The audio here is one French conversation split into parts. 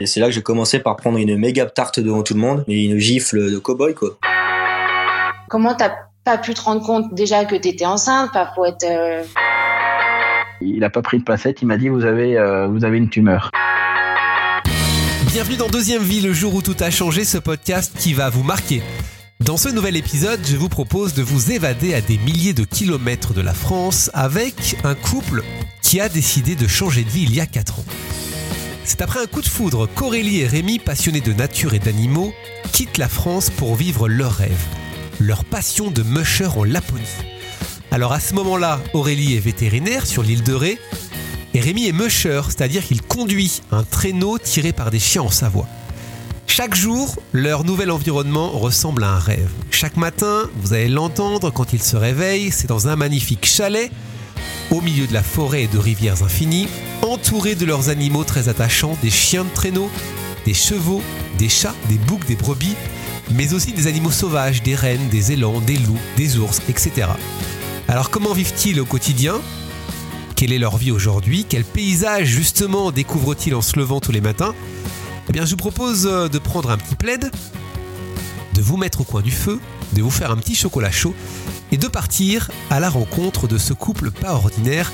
Et c'est là que j'ai commencé par prendre une méga tarte devant tout le monde et une gifle de cow-boy, quoi. Comment t'as pas pu te rendre compte déjà que t'étais enceinte, pas pour être. euh, Il a pas pris de pincette, il m'a dit vous avez, euh, vous avez une tumeur. Bienvenue dans Deuxième Vie, le jour où tout a changé, ce podcast qui va vous marquer. Dans ce nouvel épisode, je vous propose de vous évader à des milliers de kilomètres de la France avec un couple qui a décidé de changer de vie il y a 4 ans. C'est après un coup de foudre qu'Aurélie et Rémi, passionnés de nature et d'animaux, quittent la France pour vivre leur rêve, leur passion de musher en Laponie. Alors à ce moment-là, Aurélie est vétérinaire sur l'île de Ré et Rémi est musher, c'est-à-dire qu'il conduit un traîneau tiré par des chiens en Savoie. Chaque jour, leur nouvel environnement ressemble à un rêve. Chaque matin, vous allez l'entendre quand ils se réveillent, c'est dans un magnifique chalet, au milieu de la forêt et de rivières infinies, entourés de leurs animaux très attachants, des chiens de traîneau, des chevaux, des chats, des boucs, des brebis, mais aussi des animaux sauvages, des rennes, des élans, des loups, des ours, etc. Alors comment vivent-ils au quotidien? Quelle est leur vie aujourd'hui? Quel paysage justement découvrent-ils en se levant tous les matins? Eh bien je vous propose euh, de prendre un petit plaid, de vous mettre au coin du feu, de vous faire un petit chocolat chaud et de partir à la rencontre de ce couple pas ordinaire.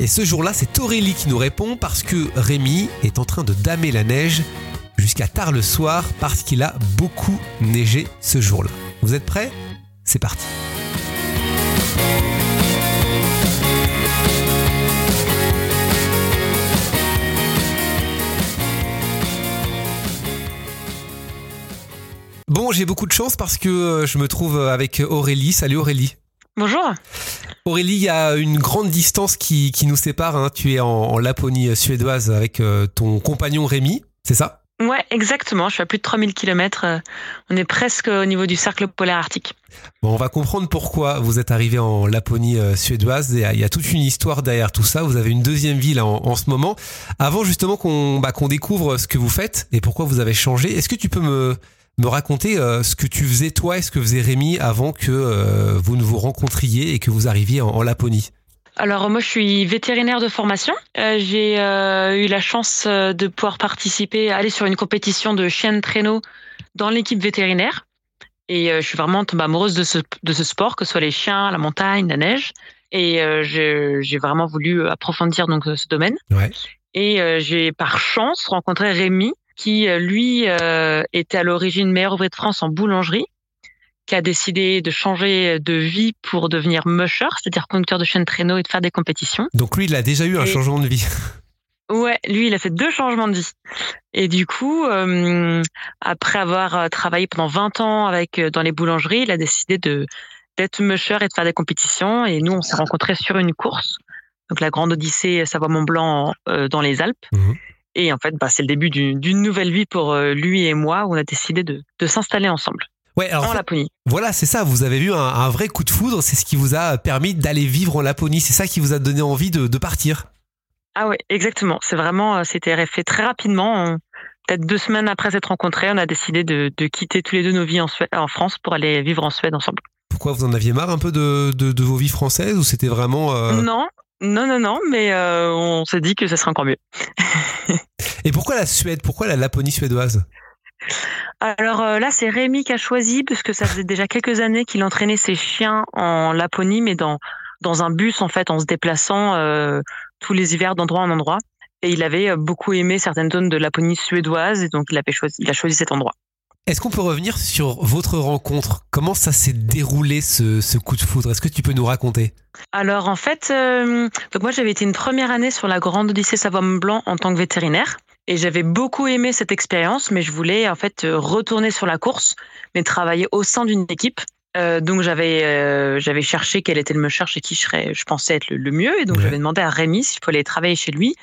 Et ce jour-là, c'est Aurélie qui nous répond parce que Rémi est en train de damer la neige jusqu'à tard le soir parce qu'il a beaucoup neigé ce jour-là. Vous êtes prêts? C'est parti. Bon, j'ai beaucoup de chance parce que euh, je me trouve avec Aurélie. Salut Aurélie. Bonjour. Aurélie, il y a une grande distance qui, qui nous sépare. hein. Tu es en, en Laponie suédoise avec euh, ton compagnon Rémi, c'est ça? Ouais, exactement. Je suis à plus de 3000 km. On est presque au niveau du cercle polaire arctique. Bon, on va comprendre pourquoi vous êtes arrivé en Laponie euh, suédoise. Euh, Il y a toute une histoire derrière tout ça. Vous avez une deuxième vie là en, en ce moment. Avant justement qu'on bah, qu'on découvre ce que vous faites et pourquoi vous avez changé, est-ce que tu peux me, me raconter euh, ce que tu faisais toi et ce que faisait Rémi avant que euh, vous ne vous rencontriez et que vous arriviez en, en Laponie Alors moi, je suis vétérinaire de formation. Euh, J'ai eu la chance de pouvoir participer, aller sur une compétition de chiens de traîneau dans l'équipe vétérinaire. Et je suis vraiment tombée amoureuse de ce, de ce sport, que ce soit les chiens, la montagne, la neige. Et j'ai vraiment voulu approfondir donc ce domaine. Ouais. Et j'ai par chance rencontré Rémi, qui euh, lui euh, était à l'origine meilleur ouvrier de France en boulangerie, qui a décidé de changer de vie pour devenir musher, c'est-à-dire conducteur de chaîne de traîneau et de faire des compétitions. Donc lui, il a déjà eu un changement de vie. Ouais, lui, il a fait deux changements de vie. Et du coup, euh, après avoir travaillé pendant 20 ans avec dans les boulangeries, il a décidé de d'être musher et de faire des compétitions. Et nous, on s'est rencontrés sur une course, donc la Grande Odyssée Savoie-Mont-Blanc euh, dans les Alpes. Mhm. Et en fait, bah, c'est le début d'une nouvelle vie pour euh, lui et moi, où on a décidé de, de s'installer ensemble Ouais, alors en fait, Laponie. Voilà, c'est ça. Vous avez eu un, un vrai coup de foudre. C'est ce qui vous a permis d'aller vivre en Laponie. C'est ça qui vous a donné envie de, de partir. Ah ouais, exactement. C'est vraiment, euh, c'était fait très rapidement. Peut-être deux semaines après s'être rencontrés, on a décidé de, de quitter tous les deux nos vies en, Suède- en France pour aller vivre en Suède ensemble. Pourquoi vous en aviez marre un peu de vos vies françaises ou c'était vraiment euh, Non, non, non, non, mais euh, on s'est dit que ça serait encore mieux. Et pourquoi la Suède Pourquoi la Laponie suédoise? Alors euh, là, c'est Rémi qui a choisi, parce que ça faisait déjà quelques années qu'il entraînait ses chiens en Laponie, mais dans, dans un bus, en fait, en se déplaçant euh, tous les hivers d'endroit en endroit. Et il avait beaucoup aimé certaines zones de Laponie suédoise, et donc il, avait choisi, il a choisi cet endroit. Est-ce qu'on peut revenir sur votre rencontre? Comment ça s'est déroulé ce, ce coup de foudre? Est-ce que tu peux nous raconter? Alors en fait, euh, donc moi j'avais été une première année sur la Grande Odyssée Savoie-Mont-Blanc en tant que vétérinaire. Et j'avais beaucoup aimé cette expérience, mais je voulais en fait euh, retourner sur la course, mais travailler au sein d'une équipe. Euh, donc j'avais euh, j'avais cherché quel était le musher chez qui je serais, je pensais être le, le mieux, et donc Ouais. j'avais demandé à Rémi si je pouvais aller travailler chez lui,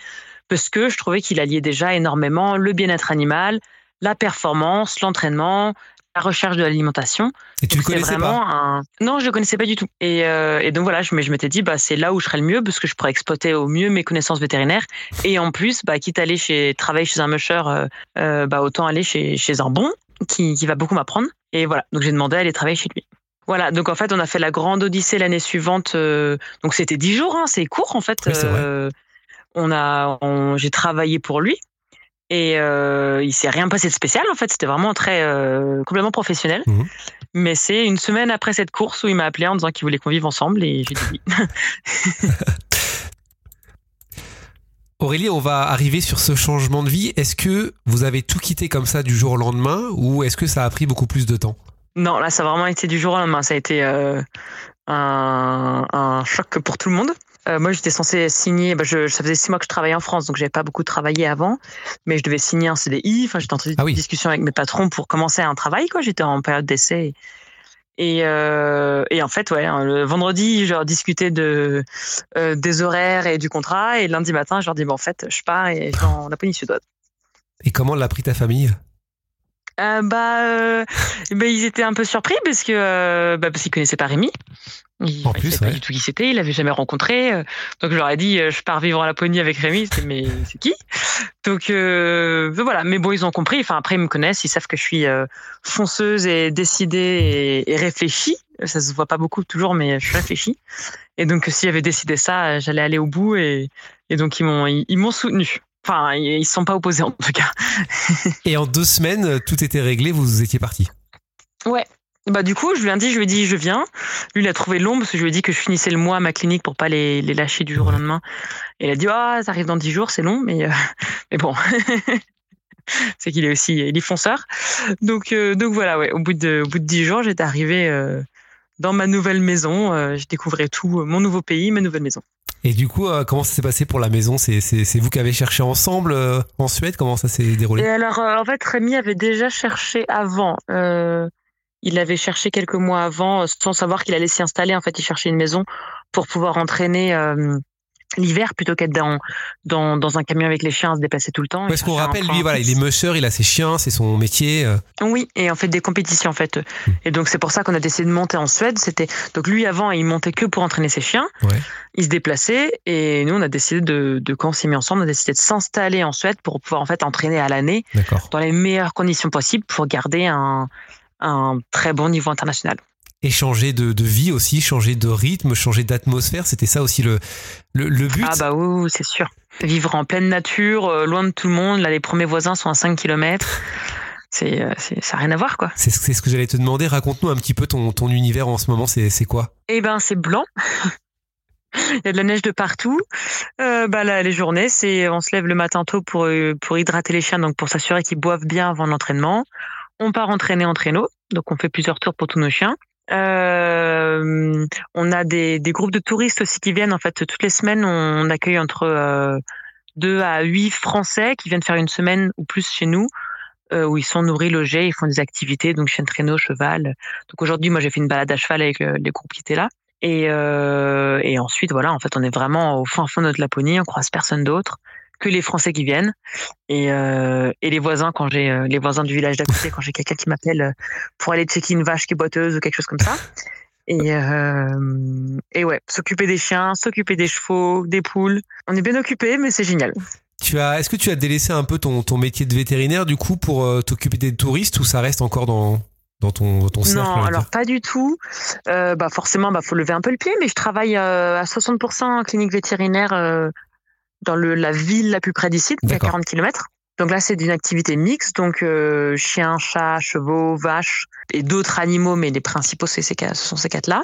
parce que je trouvais qu'il alliait déjà énormément le bien-être animal, la performance, l'entraînement, la recherche de l'alimentation. Et tu le Donc, connaissais vraiment pas un... Non, je le connaissais pas du tout. Et, euh, et donc voilà, je, je m'étais dit, bah, c'est là où je serais le mieux parce que je pourrais exploiter au mieux mes connaissances vétérinaires. Et en plus, bah, quitte à aller chez, travailler chez un musher, euh, euh, bah, autant aller chez, chez un bon qui, qui va beaucoup m'apprendre. Et voilà, donc j'ai demandé à aller travailler chez lui. Voilà, donc en fait, on a fait la grande odyssée l'année suivante. euh, donc c'était dix jours, hein, c'est court en fait. Oui, on a, j'ai travaillé pour lui. Et euh, il s'est rien passé de spécial en fait, c'était vraiment très euh, complètement professionnel. Mhm. Mais c'est une semaine après cette course où il m'a appelé en disant qu'il voulait qu'on vive ensemble et j'ai dit oui. Aurélie, on va arriver sur ce changement de vie. Est-ce que vous avez tout quitté comme ça du jour au lendemain ou est-ce que ça a pris beaucoup plus de temps? Non, là ça a vraiment été du jour au lendemain, ça a été euh, un, un choc pour tout le monde. Euh, moi, j'étais censée signer. Bah, je, ça faisait six mois que je travaillais en France, donc j'avais pas beaucoup travaillé avant, mais je devais signer un CDI. Enfin, j'étais en Ah oui. discussion avec mes patrons pour commencer un travail. Quoi, j'étais en période d'essai. Et, euh, et en fait, ouais, hein, le vendredi, je leur discutais de euh, des horaires et du contrat, et lundi matin, je leur dis bon, en fait, je pars et je vais en Laponie suédoise. Et comment l'a pris ta famille? Euh, bah, euh, bah, ils étaient un peu surpris parce que euh, bah, parce qu'ils connaissaient pas Rémi. Ils, En plus, savaient ouais. pas du tout qui c'était, ils l'avaient jamais rencontré. Donc je leur ai dit, euh, je pars vivre en Laponie avec Rémi. Mais c'est qui? Donc voilà. Mais bon, ils ont compris. Enfin après, ils me connaissent, ils savent que je suis fonceuse et décidée et, et réfléchie. Ça se voit pas beaucoup toujours, mais je suis réfléchie. Et donc si j'avais décidé ça, j'allais aller au bout. Et, et donc ils m'ont ils, ils m'ont soutenu. Enfin, ils sont pas opposés en tout cas. Et en deux semaines, tout était réglé, vous étiez parti. Ouais. Bah du coup, je lui ai dit, je lui ai dit, je viens. Lui, il a trouvé long parce que je lui ai dit que je finissais le mois à ma clinique pour pas les, les lâcher du jour au lendemain. Et il a dit, ah, ça arrive dans dix jours, c'est long, mais euh, mais bon. c'est qu'il est aussi, il est fonceur. Donc euh, donc voilà, ouais. Au bout de au bout de dix jours, j'étais arrivée euh, dans ma nouvelle maison. Euh, je découvrais tout, euh, mon nouveau pays, ma nouvelle maison. Et du coup, euh, comment ça s'est passé pour la maison? C'est vous qui avez cherché ensemble en Suède? Comment ça s'est déroulé? Et alors, en fait, Rémi avait déjà cherché avant. Euh, il avait cherché quelques mois avant, sans savoir qu'il allait s'y installer. En fait, il cherchait une maison pour pouvoir entraîner euh, l'hiver plutôt qu'être dans, dans, dans un camion avec les chiens à se déplacer tout le temps. Parce qu'on rappelle, lui, voilà, il est musher, il a ses chiens, c'est son métier. euh. Oui, et en fait des compétitions en fait. Hmm. Et donc c'est pour ça qu'on a décidé de monter en Suède. C'était donc lui avant il montait que pour entraîner ses chiens. Ouais. Il se déplaçait et nous on a décidé de, de quand on s'est mis ensemble, on a décidé de s'installer en Suède pour pouvoir en fait entraîner à l'année dans les meilleures conditions possibles pour garder un, un très bon niveau international. Et changer de, de vie aussi, changer de rythme, changer d'atmosphère, c'était ça aussi le, le, le but. Ah bah oui, c'est sûr. Vivre en pleine nature, euh, loin de tout le monde. Là, les premiers voisins sont à 5 km. C'est, euh, c'est, ça n'a rien à voir, quoi. C'est c'est ce que j'allais te demander. Raconte-nous un petit peu ton, ton univers en ce moment, c'est c'est quoi? Eh ben, c'est blanc. Il y a de la neige de partout. Euh, bah là, les journées, c'est on se lève le matin tôt pour pour hydrater les chiens, donc pour s'assurer qu'ils boivent bien avant l'entraînement. On part entraîner en traîneau, donc on fait plusieurs tours pour tous nos chiens. Euh, on a des, groupes de touristes aussi qui viennent. En fait, toutes les semaines, on accueille entre euh, deux à huit Français qui viennent faire une semaine ou plus chez nous, euh, où ils sont nourris, logés, ils font des activités, donc chien de traîneau, cheval. Donc aujourd'hui, moi, j'ai fait une balade à cheval avec le- les groupes qui étaient là. Et, euh, et ensuite, voilà, en fait, on est vraiment au fin fond de notre Laponie, on croise personne d'autre que les Français qui viennent et, euh, et les voisins quand j'ai euh, les voisins du village d'à côté quand j'ai quelqu'un qui m'appelle euh, pour aller checker une vache qui est boiteuse ou quelque chose comme ça. Et, euh, et ouais, s'occuper des chiens, s'occuper des chevaux, des poules. On est bien occupé, mais c'est génial. tu as, Est-ce que tu as délaissé un peu ton, ton métier de vétérinaire du coup pour t'occuper des touristes ou ça reste encore dans, dans ton, ton cercle on Non, alors pas du tout. Euh, bah forcément, bah faut lever un peu le pied, mais je travaille euh, à 60% en clinique vétérinaire euh, dans le, la ville la plus près d'ici, il y a D'accord. 40 km. Donc là, c'est d'une activité mixte, donc euh, chiens, chats, chevaux, vaches et d'autres animaux, mais les principaux, c'est ces ce sont ces quatre-là.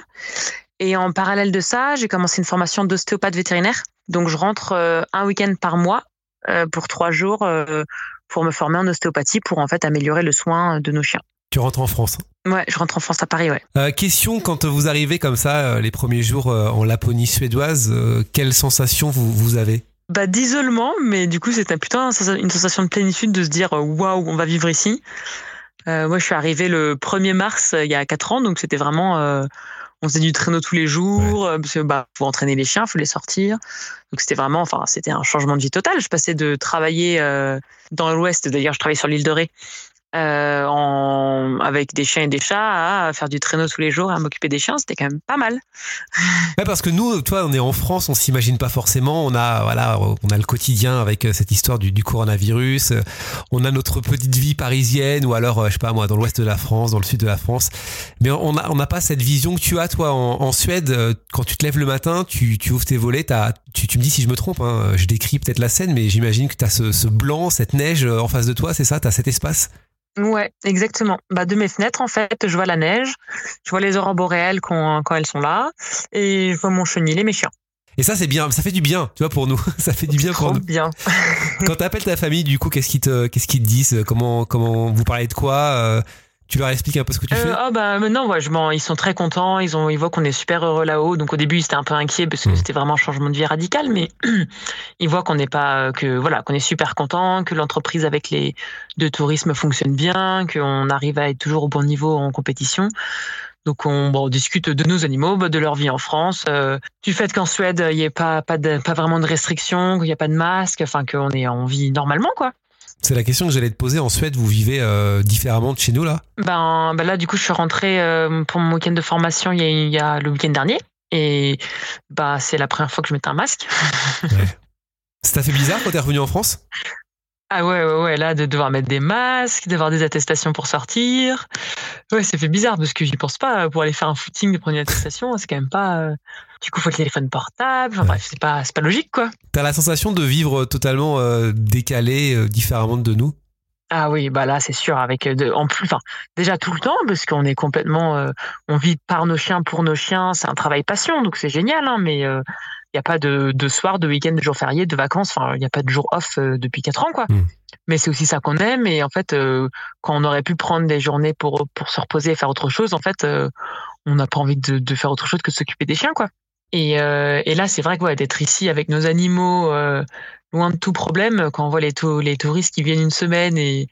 Et en parallèle de ça, j'ai commencé une formation d'ostéopathe vétérinaire. Donc je rentre euh, un week-end par mois euh, pour trois jours euh, pour me former en ostéopathie pour en fait améliorer le soin de nos chiens. Tu rentres en France. Ouais, je rentre en France à Paris, ouais. Euh, question quand vous arrivez comme ça les premiers jours en Laponie suédoise, quelle sensation vous, vous avez? Bah, d'isolement, mais du coup, c'était plutôt une sensation de plénitude de se dire euh, waouh, on va vivre ici. Euh, moi, je suis arrivée le 1er mars euh, il y a 4 ans, donc c'était vraiment. euh, on faisait du traîneau tous les jours, euh, parce que bah, faut entraîner les chiens, faut les sortir. Donc c'était vraiment, enfin, c'était un changement de vie total. Je passais de travailler euh, dans l'Ouest, d'ailleurs, je travaillais sur l'île de Ré, euh, en, avec des chiens et des chats, à faire du traîneau tous les jours, à m'occuper des chiens, c'était quand même pas mal. Ouais, parce que nous, toi, on est en France, on s'imagine pas forcément. On a, voilà, on a le quotidien avec euh, cette histoire du, coronavirus. Euh, On a notre petite vie parisienne, ou alors, euh, je sais pas moi, dans l'ouest de la France, dans le sud de la France. Mais on n'a on n'a pas cette vision que tu as, toi, en, Suède. Quand tu te lèves le matin, tu, tu ouvres tes volets, t'as, tu, tu me dis si je me trompe. Hein, je décris peut-être la scène, mais j'imagine que tu as ce, ce blanc, cette neige en face de toi, c'est ça Tu as cet espace? Ouais, exactement. Bah, de mes fenêtres, en fait, je vois la neige, je vois les aurores boréales quand, quand elles sont là, et je vois mon chenil et mes chiens. Et ça, c'est bien, ça fait du bien, tu vois, pour nous. Ça fait du bien pour nous. bien. Quand t'appelles ta famille, du coup, qu'est-ce qu'ils te, qu'est-ce qu'ils te disent? Comment, comment vous parlez de quoi? Euh, Tu leur expliques un peu ce que tu fais? Euh, oh bah maintenant, ouais, je m'en- ils sont très contents. Ils ont, ils voient qu'on est super heureux là-haut. Donc au début, ils étaient un peu inquiets parce que Mm. c'était vraiment un changement de vie radical, mais ils voient qu'on n'est pas, que voilà, qu'on est super content, que l'entreprise avec les de tourisme fonctionne bien, qu'on arrive à être toujours au bon niveau en compétition. Donc on, bon, on discute de nos animaux, bah, de leur vie en France, euh, du fait qu'en Suède il n'y ait pas pas, de, pas vraiment de restrictions, qu'il n'y a pas de masque, enfin qu'on est on vit normalement quoi. C'est la question que j'allais te poser. En Suède, vous vivez euh, différemment de chez nous, là? Ben, ben là, du coup, je suis rentrée euh, pour mon week-end de formation il y a, il y a le week-end dernier. Et bah, c'est la première fois que je mettais un masque. Ça t'a fait bizarre quand t'es revenu en France? Ah ouais, ouais, ouais, là, de devoir mettre des masques, d'avoir des attestations pour sortir. Ouais, ça fait bizarre parce que j'y pense pas. Pour aller faire un footing, de prendre une attestation, c'est quand même pas. euh, Du coup, faut le téléphone portable. Enfin, Ouais. bref, c'est pas, c'est pas logique, quoi. T'as la sensation de vivre totalement euh, décalé, euh, différemment de nous? Ah oui, bah là, c'est sûr. Avec euh, de, en plus, enfin, déjà tout le temps, parce qu'on est complètement, euh, on vit par nos chiens, pour nos chiens. C'est un travail passion, donc c'est génial. Hein, mais il n'y a pas de, de soir, de week-end, de jour férié, de vacances. Enfin, il n'y a pas de jour off euh, depuis quatre ans, quoi. Mm. Mais c'est aussi ça qu'on aime. Et en fait, euh, quand on aurait pu prendre des journées pour pour se reposer et faire autre chose, en fait, euh, on n'a pas envie de, de faire autre chose que de s'occuper des chiens, quoi. Et, euh, et là, c'est vrai que ouais, d'être ici avec nos animaux, euh, loin de tout problème, quand on voit les, les touristes qui viennent une semaine et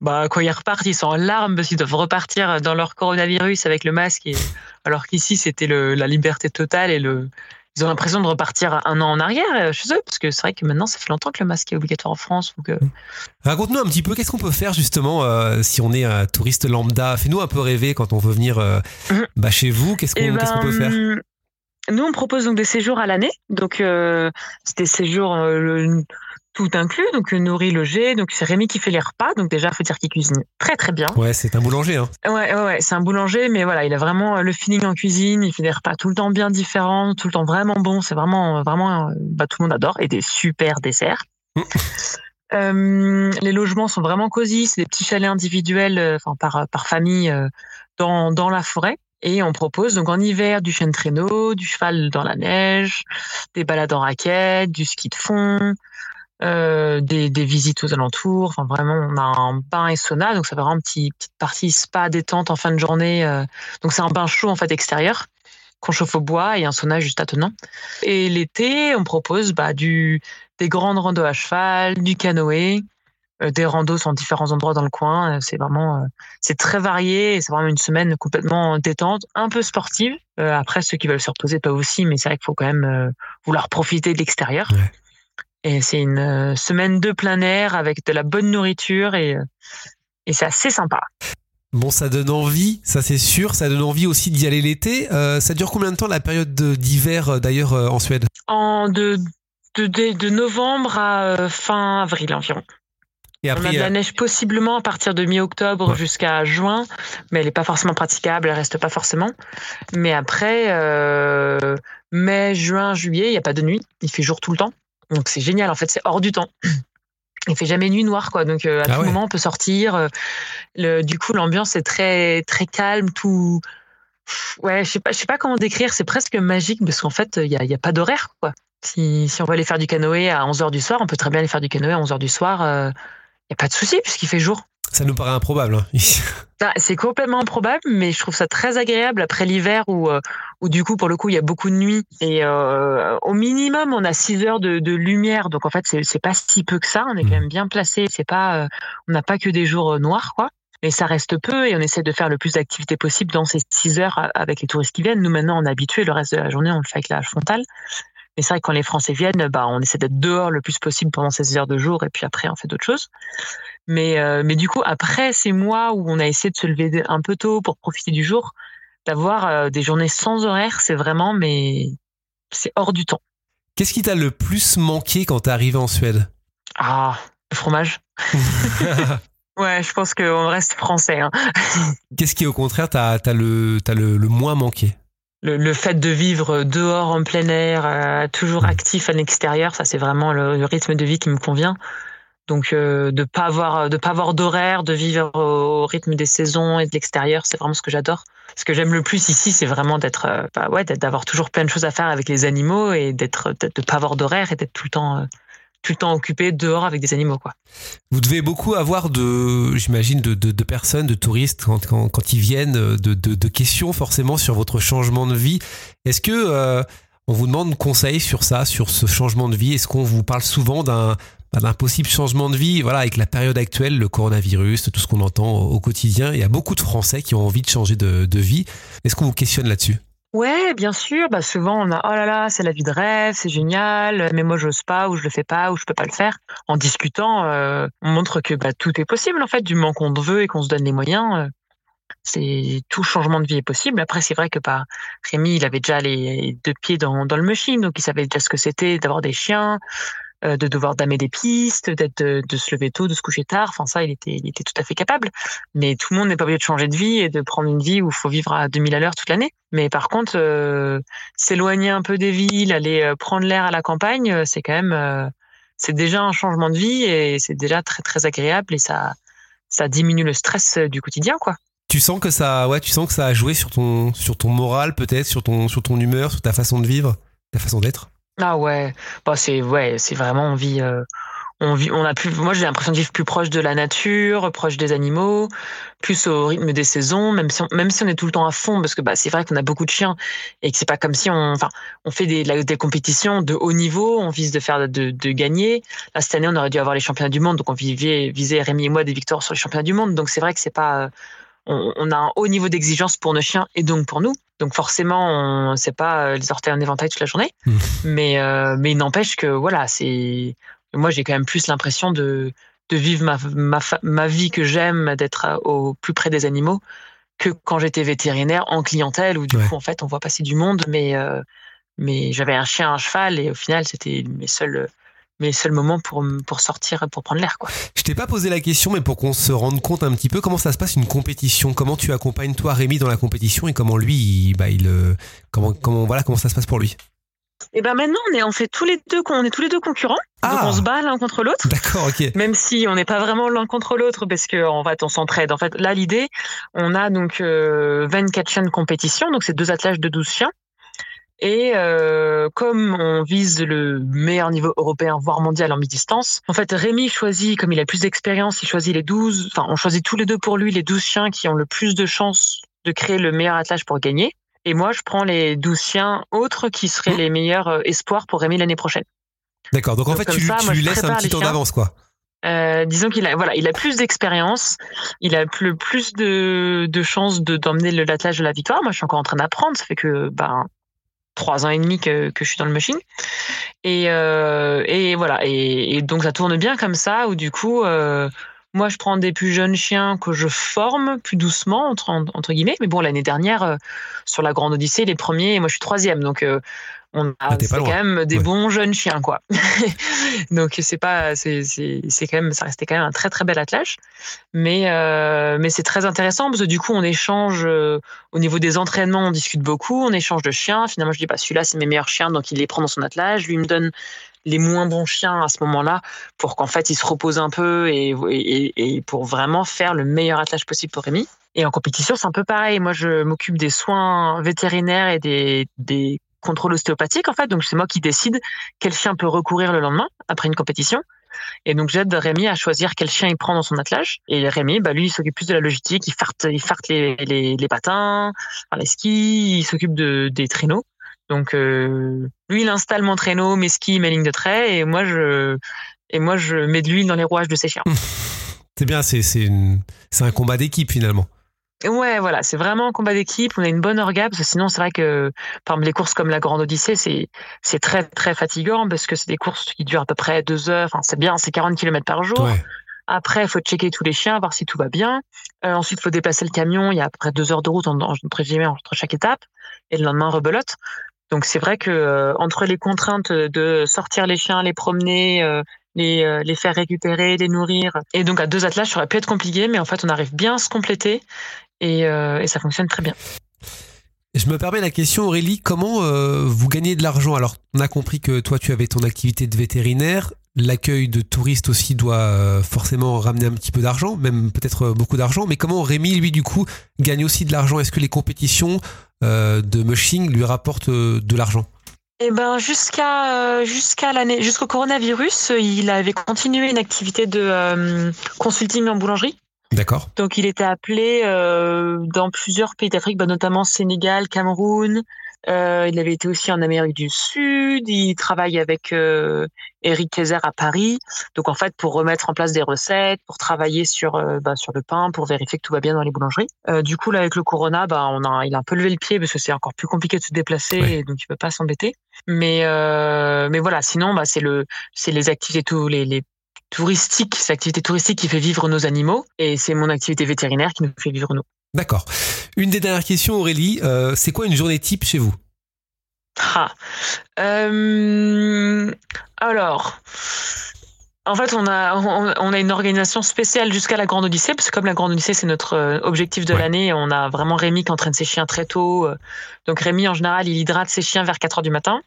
bah, quand ils repartent, ils sont en larmes parce qu'ils doivent repartir dans leur coronavirus avec le masque. Et, alors qu'ici, c'était la liberté totale et le, ils ont l'impression de repartir un an en arrière euh, chez eux parce que c'est vrai que maintenant, ça fait longtemps que le masque est obligatoire en France. Donc, euh, Raconte-nous un petit peu, qu'est-ce qu'on peut faire justement euh, si on est un touriste lambda? Fais-nous un peu rêver quand on veut venir euh, Mhm. bah, chez vous. Qu'est-ce qu'on Eh peut faire? ben, Nous, on propose donc des séjours à l'année. Donc, c'est des séjours tout inclus, donc euh, nourri, logé. Donc, c'est Rémi qui fait les repas. Donc, déjà, il faut dire qu'il cuisine très, très bien. Ouais, c'est un boulanger. Hein. Ouais, ouais, ouais, c'est un boulanger, mais voilà, il a vraiment euh, le feeling en cuisine. Il fait des repas tout le temps bien différents, tout le temps vraiment bons. C'est vraiment, vraiment, euh, bah, tout le monde adore. Et des super desserts. Mm. Euh, les logements sont vraiment cosy. C'est des petits chalets individuels, euh, enfin par par famille, euh, dans dans la forêt. Et on propose donc en hiver du chien de traîneau, du cheval dans la neige, des balades en raquette, du ski de fond, euh, des, visites aux alentours. Enfin, vraiment, on a un bain et sauna, donc ça va avoir une petite, partie spa détente en fin de journée. euh. donc c'est un bain chaud en fait extérieur qu'on chauffe au bois et un sauna juste attenant. Et l'été, on propose bah, du des grandes randos à cheval, du canoë, euh, des randos sur différents endroits dans le coin. C'est vraiment, c'est très varié. C'est vraiment une semaine complètement détente, un peu sportive. Après, ceux qui veulent se reposer peuvent aussi, mais c'est vrai qu'il faut quand même vouloir profiter de l'extérieur. Et c'est une euh, semaine de plein air avec de la bonne nourriture et, euh, et c'est assez sympa. Bon, ça donne envie, ça c'est sûr. Ça donne envie aussi d'y aller l'été. Euh, ça dure combien de temps la période de- d'hiver d'ailleurs en Suède? En de, de, de, de novembre à fin avril environ. Et On a après, de la neige possiblement à partir de mi-octobre Ouais. jusqu'à juin, mais elle n'est pas forcément praticable, elle reste pas forcément. Mais après, euh, mai, juin, juillet, il n'y a pas de nuit, il fait jour tout le temps. Donc c'est génial, en fait, c'est hors du temps. Il fait jamais nuit noire, quoi. Donc euh, à Ah tout ouais. moment, on peut sortir. Euh, Le, du coup, l'ambiance est très très calme, tout. Ouais, je sais pas, je sais pas comment décrire. C'est presque magique parce qu'en fait, il y a, y a pas d'horaire, quoi. Si, si on veut aller faire du canoë à 11h du soir, on peut très bien aller faire du canoë à 11h du soir. euh, il n'y a pas de souci puisqu'il fait jour. Ça nous paraît improbable. hein. Ah, C'est complètement improbable, mais je trouve ça très agréable après l'hiver où, euh, où du coup, pour le coup, il y a beaucoup de nuit. Et euh, au minimum, on a 6 heures de, de lumière. Donc en fait, c'est pas si peu que ça. On est quand Mhm. même bien placé. C'est pas, euh, on n'a pas que des jours noirs, quoi. Mais ça reste peu et on essaie de faire le plus d'activités possible dans ces 6 heures avec les touristes qui viennent. Nous, maintenant, on est habitués. Le reste de la journée, on le fait avec la frontale. Mais c'est vrai que quand les Français viennent, bah, on essaie d'être dehors le plus possible pendant ces heures de jour et puis après on fait d'autres choses. Mais, euh, mais du coup, après ces mois où on a essayé de se lever un peu tôt pour profiter du jour, d'avoir euh, des journées sans horaire, c'est vraiment, mais c'est hors du temps. Qu'est-ce qui t'a le plus manqué quand t'es arrivé en Suède? Ah, le fromage. ouais, je pense qu'on reste français. Hein. Qu'est-ce qui, au contraire, t'as as le, as le, le moins manqué? Le, le, fait de vivre dehors en plein air, euh, toujours actif à l'extérieur, ça c'est vraiment le, le, rythme de vie qui me convient. Donc euh, de pas avoir de pas avoir d'horaire, de vivre au, rythme des saisons et de l'extérieur, c'est vraiment ce que j'adore. Ce que j'aime le plus ici, c'est vraiment d'être euh, bah ouais, d'avoir toujours plein de choses à faire avec les animaux et d'être de pas avoir d'horaire et d'être tout le temps euh, tout le temps occupé dehors avec des animaux quoi. Vous devez beaucoup avoir j'imagine de, personnes, de touristes quand, ils viennent de, de, questions forcément sur votre changement de vie. Est-ce que euh, on vous demande conseils sur ça, sur ce changement de vie? Est-ce qu'on vous parle souvent d'un d'un possible changement de vie, voilà, avec la période actuelle, le coronavirus, tout ce qu'on entend au quotidien, il y a beaucoup de Français qui ont envie de changer de vie. Est-ce qu'on vous questionne là-dessus? Ouais, bien sûr. Bah souvent on a oh là là, c'est la vie de rêve, c'est génial, mais moi j'ose pas ou je le fais pas ou je peux pas le faire. En discutant, euh, on montre que bah, tout est possible en fait, du moment qu'on veut et qu'on se donne les moyens. Euh, c'est tout changement de vie est possible. Après c'est vrai que bah, Rémi il avait déjà les deux pieds dans, dans le machine, donc il savait déjà ce que c'était d'avoir des chiens. Euh, de devoir damer des pistes, d'être de, de, se lever tôt, de se coucher tard. Enfin ça, il était, il était tout à fait capable. Mais tout le monde n'est pas obligé de changer de vie et de prendre une vie où il faut vivre à 2000 à l'heure toute l'année. Mais par contre, euh, s'éloigner un peu des villes, aller euh, prendre l'air à la campagne, c'est quand même, c'est déjà un changement de vie et c'est déjà très très agréable et ça, ça diminue le stress du quotidien, quoi. Tu sens que ça, ouais, tu sens que ça a joué sur ton, sur ton moral peut-être, sur ton, sur ton humeur, sur ta façon de vivre, ta façon d'être? Ah ouais, bah c'est ouais, c'est vraiment on vit, euh, on vit, on a plus. Moi j'ai l'impression de vivre plus proche de la nature, proche des animaux, plus au rythme des saisons, même si on, même si on est tout le temps à fond, parce que bah c'est vrai qu'on a beaucoup de chiens et que c'est pas comme si on, enfin, on fait des, des compétitions de haut niveau, on vise de faire de, de gagner. Là cette année on aurait dû avoir les championnats du monde, donc on visait, visait Rémi et moi des victoires sur les championnats du monde, donc c'est vrai que c'est pas on, a un haut niveau d'exigence pour nos chiens et donc pour nous. Donc forcément, on sait pas les orteils en éventail toute la journée, mmh. mais euh, mais il n'empêche que voilà, c'est moi j'ai quand même plus l'impression de de vivre ma ma, ma vie que j'aime, d'être au plus près des animaux que quand j'étais vétérinaire en clientèle où du ouais. coup en fait on voit passer du monde, mais euh, mais j'avais un chien, un cheval et au final c'était mes seuls mes seuls moments pour, pour sortir, pour prendre l'air. quoi. Je t'ai pas posé la question, mais pour qu'on se rende compte un petit peu comment ça se passe une compétition, comment tu accompagnes toi Rémi dans la compétition et comment lui, il, bah, il, euh, comment, comment, voilà, comment ça se passe pour lui? Et eh ben maintenant on est on fait tous les deux on est tous les deux concurrents ah. donc on se bat l'un contre l'autre. D'accord, ok. Même si on n'est pas vraiment l'un contre l'autre parce que en fait on s'entraide. En fait là l'idée on a donc euh, 24 chiens de compétition donc c'est deux attelages de 12 chiens et euh, comme on vise le meilleur niveau européen, voire mondial en mi-distance, en fait, Rémi choisit, comme il a plus d'expérience, il choisit les 12, enfin, on choisit tous les deux pour lui les 12 chiens qui ont le plus de chances de créer le meilleur attelage pour gagner. Et moi, je prends les 12 chiens autres qui seraient les meilleurs euh, espoirs pour Rémi l'année prochaine. D'accord. Donc, en fait, tu, ça, tu moi, lui laisses un petit temps d'avance, quoi. Euh, disons qu'il a voilà, il a plus d'expérience, il a plus, plus de, de chances de d'emmener le l'attelage de la victoire. Moi, je suis encore en train d'apprendre. Ça fait que ben trois ans et demi que, que je suis dans le machine. Et, euh, et voilà. Et, donc ça tourne bien comme ça, où du coup, euh, moi je prends des plus jeunes chiens que je forme plus doucement entre, entre guillemets. Mais bon, l'année dernière euh, sur la Grande Odyssée, les premiers, moi je suis troisième, donc on a ah, c'est quand même des ouais. bons jeunes chiens quoi. donc c'est pas c'est c'est c'est quand même ça restait quand même un très très bel attelage. Mais euh, mais c'est très intéressant parce que du coup on échange euh, au niveau des entraînements, on discute beaucoup, on échange de chiens. Finalement je dis bah celui-là c'est mes meilleurs chiens donc il les prend dans son attelage, lui me donne les moins bons chiens à ce moment-là pour qu'en fait il se repose un peu et, et, et pour vraiment faire le meilleur attelage possible pour Rémi. Et en compétition, c'est un peu pareil. Moi, je m'occupe des soins vétérinaires et des, des contrôle ostéopathique en fait. Donc c'est moi qui décide quel chien peut recourir le lendemain après une compétition. Et donc j'aide Rémi à choisir quel chien il prend dans son attelage. Et Rémi, bah lui, il s'occupe plus de la logistique, il farte, il farte les, patins, les skis, il s'occupe de, des traîneaux. Donc euh, lui, il installe mon traîneau, mes skis, mes lignes de trait, et moi je et moi je mets de l'huile dans les rouages de ses chiens. C'est bien, c'est c'est un combat d'équipe finalement. Ouais, voilà, c'est vraiment un combat d'équipe. On a une bonne orga parce que sinon, c'est vrai que par exemple les courses comme la Grande Odyssée, c'est c'est très très fatigant parce que c'est des courses qui durent à peu près deux heures. Enfin, c'est bien, c'est 40 km par jour. Ouais. Après, il faut checker tous les chiens, voir si tout va bien. Euh, ensuite, il faut déplacer le camion. Il y a à peu près deux heures de route en- en- entre guillemets entre chaque étape. Et le lendemain, rebelote. Donc c'est vrai que euh, entre les contraintes de sortir les chiens, les promener, euh, les, euh, les faire récupérer, les nourrir, et donc à deux attelages, ça aurait pu être compliqué, mais en fait on arrive bien à se compléter et, euh, ça fonctionne très bien. Je me permets la question, Aurélie, comment euh, vous gagnez de l'argent? Alors, on a compris que toi, tu avais ton activité de vétérinaire. L'accueil de touristes aussi doit forcément ramener un petit peu d'argent, même peut-être beaucoup d'argent. Mais comment Rémi, lui, du coup, gagne aussi de l'argent? Est-ce que les compétitions de mushing lui rapportent de l'argent? Et ben jusqu'à euh, jusqu'à l'année jusqu'au coronavirus, euh, il avait continué une activité de euh, consulting en boulangerie. D'accord Donc il était appelé euh, dans plusieurs pays d'Afrique, bah, notamment Sénégal, Cameroun. Euh, il avait été aussi en Amérique du Sud. Il travaille avec euh, Eric Kaiser à Paris. Donc en fait pour remettre en place des recettes, pour travailler sur euh, bah, sur le pain, pour vérifier que tout va bien dans les boulangeries. Du coup là avec le Corona, bah on a il a un peu levé le pied parce que c'est encore plus compliqué de se déplacer et donc il peut pas s'embêter. Mais mais voilà sinon bah c'est le c'est les activités tous les, les touristique, c'est l'activité touristique qui fait vivre nos animaux et c'est mon activité vétérinaire qui nous fait vivre nous. D'accord. Une des dernières questions, Aurélie, euh, c'est quoi une journée type chez vous? Ah. Euh, alors, en fait, on a, on, on a une organisation spéciale jusqu'à la Grande Odyssée, parce que comme la Grande Odyssée, c'est notre euh, objectif de Ouais. l'année, on a vraiment Rémi qui entraîne ses chiens très tôt. Donc Rémi, en général, il hydrate ses chiens vers 4 heures du matin.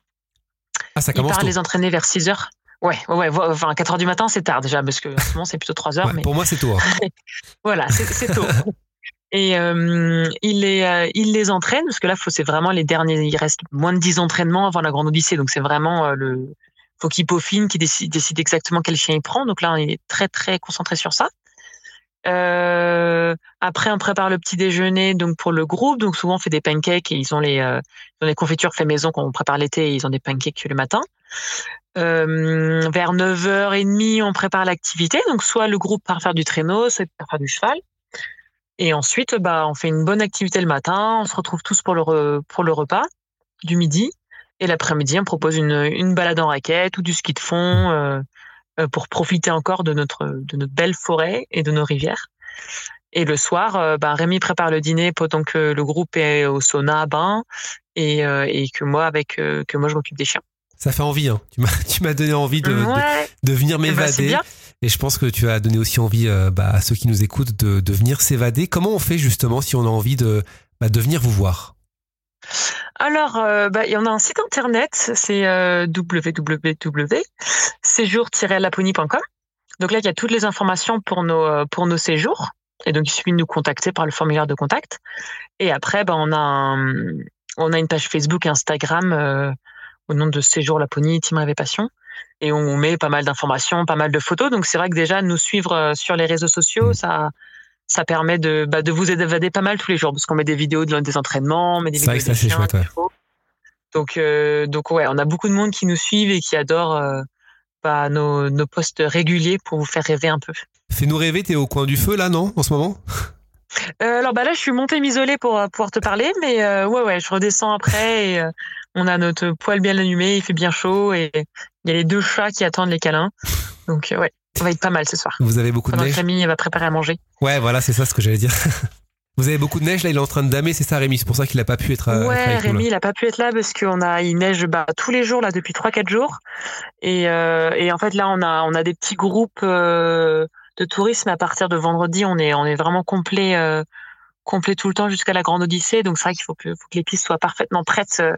Ah, ça Il commence part tôt. les entraîner vers 6 heures. Ouais, ouais, ouais, enfin 4 heures du matin, c'est tard déjà, parce que en ce moment, c'est plutôt 3 heures. Ouais, mais... Pour moi, c'est tôt. hein. Voilà, c'est tôt. Et euh, il, les, euh, il les entraîne, parce que là, c'est vraiment les derniers. Il reste moins de 10 entraînements avant la Grande Odyssée. Donc, c'est vraiment euh, le. faut qu'il peaufine, qu'il décide, décide exactement quel chien il prend. Donc là, il est très, très concentré sur ça. Après, on prépare le petit déjeuner donc pour le groupe. Donc, souvent, on fait des pancakes et ils ont les, ils ont les confitures fait maison qu'on prépare l'été et ils ont des pancakes le matin. Euh, vers 9h30, on prépare l'activité. Donc, soit le groupe part faire du traîneau, soit part faire du cheval. Et ensuite, bah, on fait une bonne activité le matin. On se retrouve tous pour le, repas du midi. Et l'après-midi, on propose une, balade en raquette ou du ski de fond euh, euh, pour profiter encore de notre, de notre belle forêt et de nos rivières. Et le soir, bah, Rémi prépare le dîner pendant que le groupe est au sauna, bain, et, et que moi, avec que moi, je m'occupe des chiens. Ça fait envie. Hein. Tu m'as, donné envie de, de, ouais, de venir bah, c'est m'évader. Et je pense que tu as donné aussi envie euh, bah, à ceux qui nous écoutent de, de venir s'évader. Comment on fait justement si on a envie de, bah, de venir vous voir? Alors, euh, bah, il y en a un site internet, c'est euh, www.séjour-laponie.com. Donc là, il y a toutes les informations pour nos, euh, pour nos séjours. Et donc, il suffit de nous contacter par le formulaire de contact. Et après, bah, on, a un- on a une page Facebook et Instagram au nom de Séjour Laponie, Team Rêve et Passion. Et on met pas mal d'informations, pas mal de photos. Donc, c'est vrai que déjà, nous suivre euh, sur les réseaux sociaux, ça, ça permet de, bah, de vous évader pas mal tous les jours. Parce qu'on met des vidéos de, des entraînements, on met des C'est vrai vidéos que des chiens chouette, ouais. Donc, euh, donc ouais, on a beaucoup de monde qui nous suivent et qui adore euh, bah, nos, nos posts réguliers pour vous faire rêver un peu. Fais-nous rêver, t'es au coin du feu là, non, en ce moment? Euh, alors bah là, je suis montée m'isoler pour euh, pouvoir te parler, mais euh, ouais, ouais, je redescends après et euh, on a notre poêle bien allumé, il fait bien chaud et il y a les deux chats qui attendent les câlins. Donc ouais, ça va être pas mal ce soir. Vous avez beaucoup de que neige Camille va préparer à manger. Ouais, voilà, c'est ça ce que j'allais dire. Vous avez beaucoup de neige là, il est en train de damer, c'est ça Rémi, c'est pour ça qu'il a pas pu être, être Ouais, nous, là. Rémi, il a pas pu être là parce qu'on a il neige bah, tous les jours là depuis 3-4 jours et, et en fait là on a on a des petits groupes de tourisme à partir de vendredi on est on est vraiment complet euh, complet tout le temps jusqu'à la Grande Odyssée. Donc c'est vrai qu'il faut que, que les pistes soient parfaitement prêtes euh,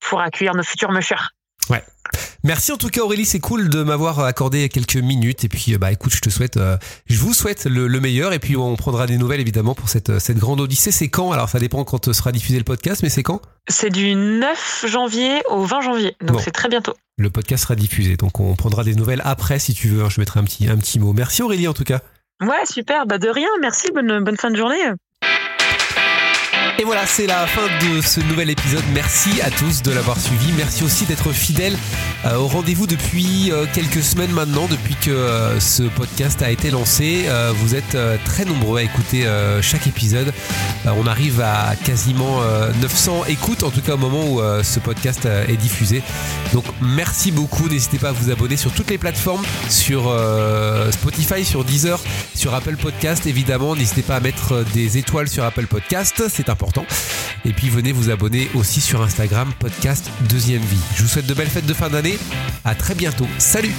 pour accueillir nos futurs mushers. Merci en tout cas Aurélie, c'est cool de m'avoir accordé quelques minutes et puis euh, bah écoute, je te souhaite, euh, je vous souhaite le, le meilleur et puis on prendra des nouvelles évidemment pour cette, cette grande odyssée. C'est quand? Alors ça dépend quand sera diffusé le podcast, mais c'est quand? C'est du 9 janvier au 20 janvier donc Bon. c'est très bientôt. Le podcast sera diffusé, donc on prendra des nouvelles après si tu veux. Je mettrai un petit, un petit mot. Merci Aurélie en tout cas. Ouais super bah de rien merci bonne bonne fin de journée. Et voilà, c'est la fin de ce nouvel épisode. Merci à tous de l'avoir suivi. Merci aussi d'être fidèles euh, au rendez-vous depuis euh, quelques semaines maintenant, depuis que euh, ce podcast a été lancé. Vous êtes très nombreux à écouter chaque épisode. On arrive à quasiment euh, 900 écoutes, en tout cas au moment où ce podcast est diffusé. Donc merci beaucoup. N'hésitez pas à vous abonner sur toutes les plateformes, sur Spotify, sur Deezer, sur Apple Podcast évidemment. N'hésitez pas à mettre des étoiles sur Apple Podcast, c'est Et puis venez vous abonner aussi sur Instagram, podcast Deuxième Vie. Je vous souhaite de belles fêtes de fin d'année. À très bientôt. Salut